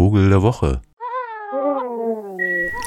Vogel der Woche.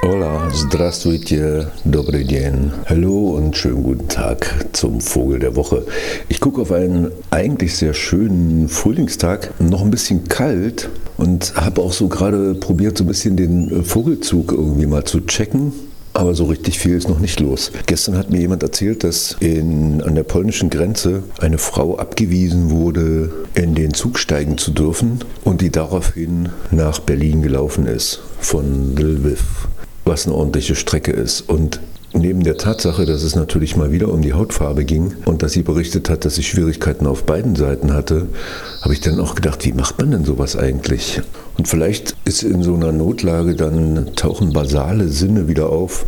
Hola, здравствуйте, добрый день. Hallo und schönen guten Tag zum Vogel der Woche. Ich gucke auf einen eigentlich sehr schönen Frühlingstag, noch ein bisschen kalt und habe auch so gerade probiert, so ein bisschen den Vogelzug irgendwie mal zu checken. Aber so richtig viel ist noch nicht los. Gestern hat mir jemand erzählt, dass in, an der polnischen Grenze eine Frau abgewiesen wurde, in den Zug steigen zu dürfen und die daraufhin nach Berlin gelaufen ist, von Lviv, was eine ordentliche Strecke ist. Und Neben der Tatsache, dass es natürlich mal wieder um die Hautfarbe ging und dass sie berichtet hat, dass sie Schwierigkeiten auf beiden Seiten hatte, habe ich dann auch gedacht, wie macht man denn sowas eigentlich? Und vielleicht ist in so einer Notlage dann tauchen basale Sinne wieder auf,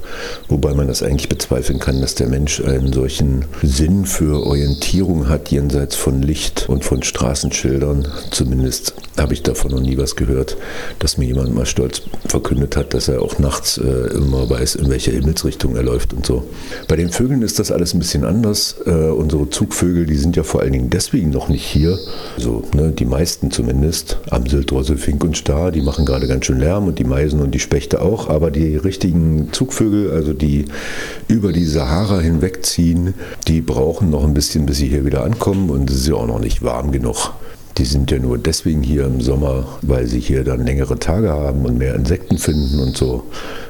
wobei man das eigentlich bezweifeln kann, dass der Mensch einen solchen Sinn für Orientierung hat, jenseits von Licht und von Straßenschildern. Zumindest habe ich davon noch nie was gehört, dass mir jemand mal stolz verkündet hat, dass er auch nachts äh, immer weiß, in welche Himmelsrichtung er läuft und so. Bei den Vögeln ist das alles ein bisschen anders. Äh, unsere Zugvögel, die sind ja vor allen Dingen deswegen noch nicht hier, also ne, die meisten zumindest, Amsel, Drossel, Fink und Star, die machen gerade ganz schön Lärm und die Meisen und die Spechte auch, aber die richtigen Zugvögel, also die über die Sahara hinwegziehen, die brauchen noch ein bisschen, bis sie hier wieder ankommen und es ist ja auch noch nicht warm genug. Die sind ja nur deswegen hier im Sommer, weil sie hier dann längere Tage haben und mehr Insekten finden und so,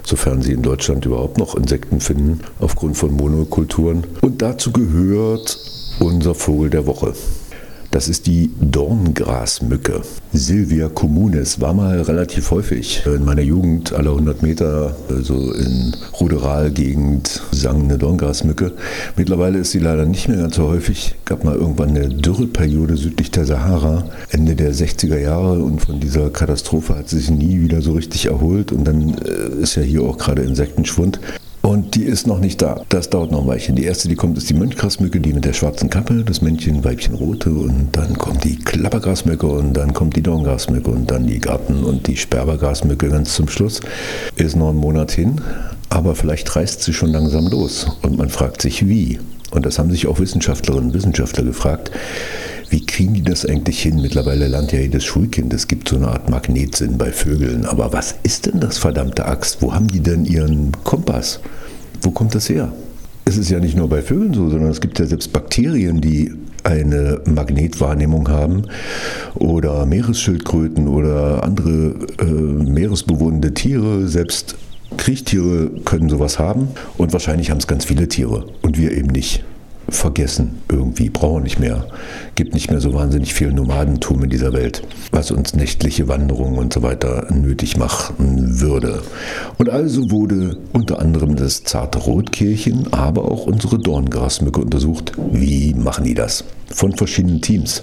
sofern sie in Deutschland überhaupt noch Insekten finden, aufgrund von Monokulturen. Und dazu gehört unser Vogel der Woche. Das ist die Dorngrasmücke. Silvia communis war mal relativ häufig. In meiner Jugend alle 100 Meter, so in Ruderalgegend, sang eine Dorngrasmücke. Mittlerweile ist sie leider nicht mehr ganz so häufig. Gab mal irgendwann eine Dürreperiode südlich der Sahara, Ende der 60er Jahre. Und von dieser Katastrophe hat sie sich nie wieder so richtig erholt. Und dann äh, ist ja hier auch gerade Insektenschwund. Und die ist noch nicht da. Das dauert noch ein Weilchen. Die erste, die kommt, ist die Mönchgrasmücke, die mit der schwarzen Kappe, das Männchen, Weibchen rote. Und dann kommt die Klappergrasmücke und dann kommt die Dorngrasmücke und dann die Garten- und die Sperbergrasmücke ganz zum Schluss. Ist noch ein Monat hin, aber vielleicht reißt sie schon langsam los. Und man fragt sich, wie. Und das haben sich auch Wissenschaftlerinnen und Wissenschaftler gefragt. Wie kriegen die das eigentlich hin? Mittlerweile lernt ja jedes Schulkind, es gibt so eine Art Magnetsinn bei Vögeln. Aber was ist denn das verdammte Axt? Wo haben die denn ihren Kompass? Wo kommt das her? Es ist ja nicht nur bei Vögeln so, sondern es gibt ja selbst Bakterien, die eine Magnetwahrnehmung haben oder Meeresschildkröten oder andere äh, meeresbewohnende Tiere, selbst Kriechtiere können sowas haben und wahrscheinlich haben es ganz viele Tiere und wir eben nicht vergessen irgendwie, brauchen nicht mehr. Gibt nicht mehr so wahnsinnig viel Nomadentum in dieser Welt, was uns nächtliche Wanderungen und so weiter nötig machen würde. Und also wurde unter anderem das zarte Rotkehlchen, aber auch unsere Dorngrasmücke untersucht. Wie machen die das? Von verschiedenen Teams.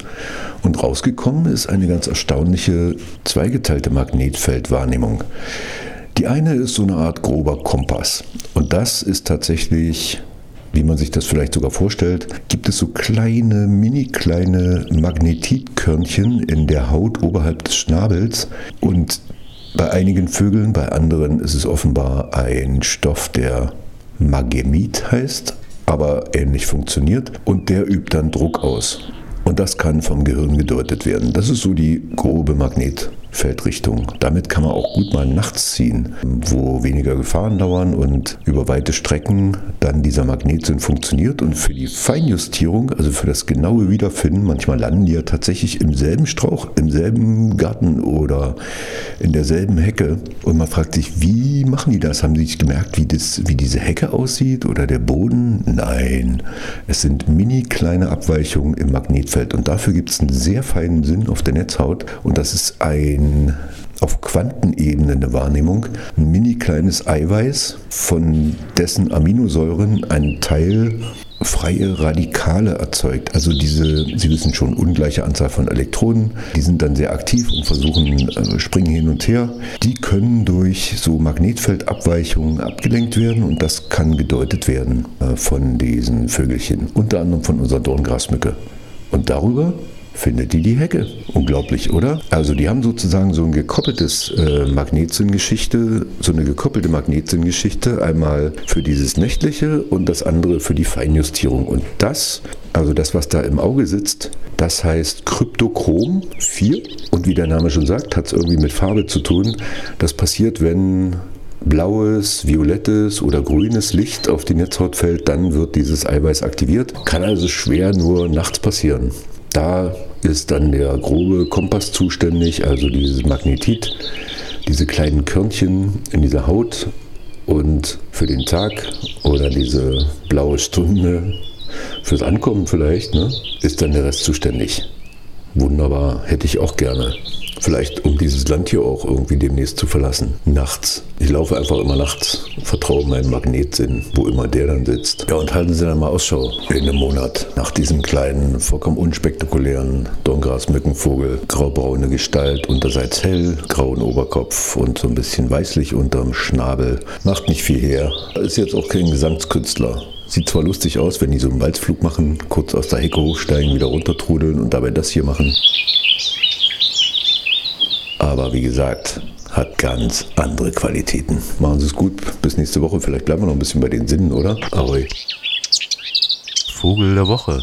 Und rausgekommen ist eine ganz erstaunliche zweigeteilte Magnetfeldwahrnehmung. Die eine ist so eine Art grober Kompass. Und das ist tatsächlich wie man sich das vielleicht sogar vorstellt, gibt es so kleine, mini kleine Magnetitkörnchen in der Haut oberhalb des Schnabels und bei einigen Vögeln, bei anderen ist es offenbar ein Stoff, der Magemit heißt, aber ähnlich funktioniert und der übt dann Druck aus. Und das kann vom Gehirn gedeutet werden. Das ist so die grobe Magnet. Feldrichtung. Damit kann man auch gut mal nachts ziehen, wo weniger Gefahren dauern und über weite Strecken dann dieser Magnetsinn funktioniert. Und für die Feinjustierung, also für das genaue Wiederfinden, manchmal landen die ja tatsächlich im selben Strauch, im selben Garten oder in derselben Hecke. Und man fragt sich, wie machen die das? Haben sie sich gemerkt, wie, das, wie diese Hecke aussieht oder der Boden? Nein, es sind mini kleine Abweichungen im Magnetfeld. Und dafür gibt es einen sehr feinen Sinn auf der Netzhaut. Und das ist ein ein auf Quantenebene eine Wahrnehmung, ein mini kleines Eiweiß, von dessen Aminosäuren ein Teil freie Radikale erzeugt. Also diese, Sie wissen schon, ungleiche Anzahl von Elektronen, die sind dann sehr aktiv und versuchen, äh, springen hin und her. Die können durch so Magnetfeldabweichungen abgelenkt werden und das kann gedeutet werden äh, von diesen Vögelchen, unter anderem von unserer Dorngrasmücke. Und darüber findet die die Hecke. Unglaublich, oder? Also die haben sozusagen so ein gekoppeltes äh, Magnetzinngeschichte, so eine gekoppelte Magnetzinngeschichte, einmal für dieses Nächtliche und das andere für die Feinjustierung. Und das, also das, was da im Auge sitzt, Das heißt Kryptochrom 4. Und wie der Name schon sagt, hat es irgendwie mit Farbe zu tun. Das passiert, wenn blaues, violettes oder grünes Licht auf die Netzhaut fällt, dann wird dieses Eiweiß aktiviert. Kann also schwer nur nachts passieren. Da ist dann der grobe Kompass zuständig, also dieses Magnetit, diese kleinen Körnchen in dieser Haut und für den Tag oder diese blaue Stunde fürs Ankommen vielleicht, ne, ist dann der Rest zuständig. Wunderbar, hätte ich auch gerne. Vielleicht um dieses Land hier auch irgendwie demnächst zu verlassen. Nachts. Ich laufe einfach immer nachts. Vertraue meinem Magnetsinn, wo immer der dann sitzt. Ja, und halten Sie dann mal Ausschau in einem Monat nach diesem kleinen, vollkommen unspektakulären Dorngrasmückenvogel. Graubraune Gestalt, unterseits hell, grauen Oberkopf und so ein bisschen weißlich unterm Schnabel. Macht nicht viel her. Ist jetzt auch kein Gesangskünstler. Sieht zwar lustig aus, wenn die so einen Walzflug machen, kurz aus der Hecke hochsteigen, wieder runtertrudeln und dabei das hier machen. Aber wie gesagt, hat ganz andere Qualitäten. Machen Sie es gut. Bis nächste Woche. Vielleicht bleiben wir noch ein bisschen bei den Sinnen, oder? Ahoi. Vogel der Woche.